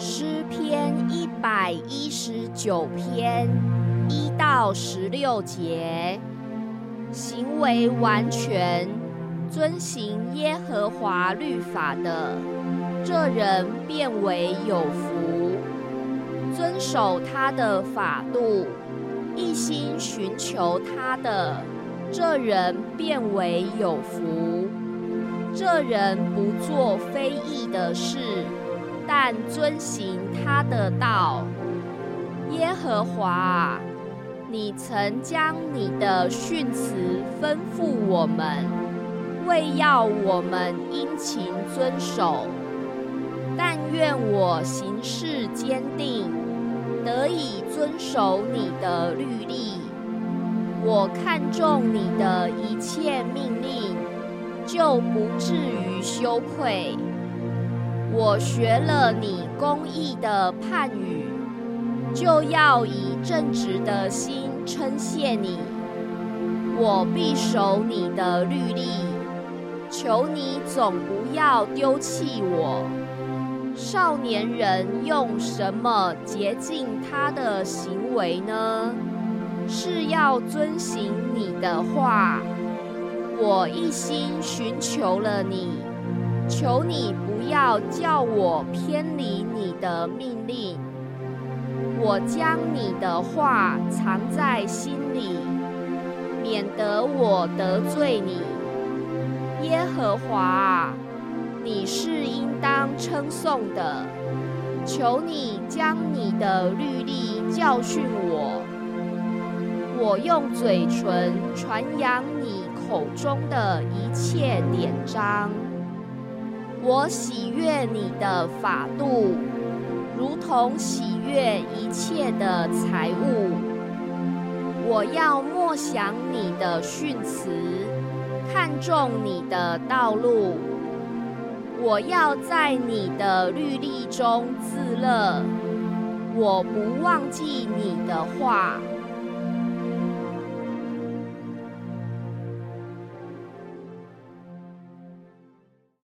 诗篇一百一十九篇一到十六节，行为完全，遵行耶和华律法的，这人变为有福；遵守他的法度，一心寻求他的，这人变为有福。这人不做非义的事。但遵行他的道，耶和华，你曾将你的训词吩咐我们，为要我们殷勤遵守。但愿我行事坚定，得以遵守你的律例。我看重你的一切命令，就不至于羞愧。我学了你公义的判语，就要以正直的心称谢你。我必守你的律例，求你总不要丢弃我。少年人用什么洁净他的行为呢？是要遵行你的话。我一心寻求了你，求你。不要叫我偏离你的命令，我将你的话藏在心里，免得我得罪你。耶和华，你是应当称颂的，求你将你的律例教训我，我用嘴唇传扬你口中的一切典章。我喜悦你的法度，如同喜悦一切的财物。我要默想你的训词，看重你的道路。我要在你的律例中自乐，我不忘记你的话。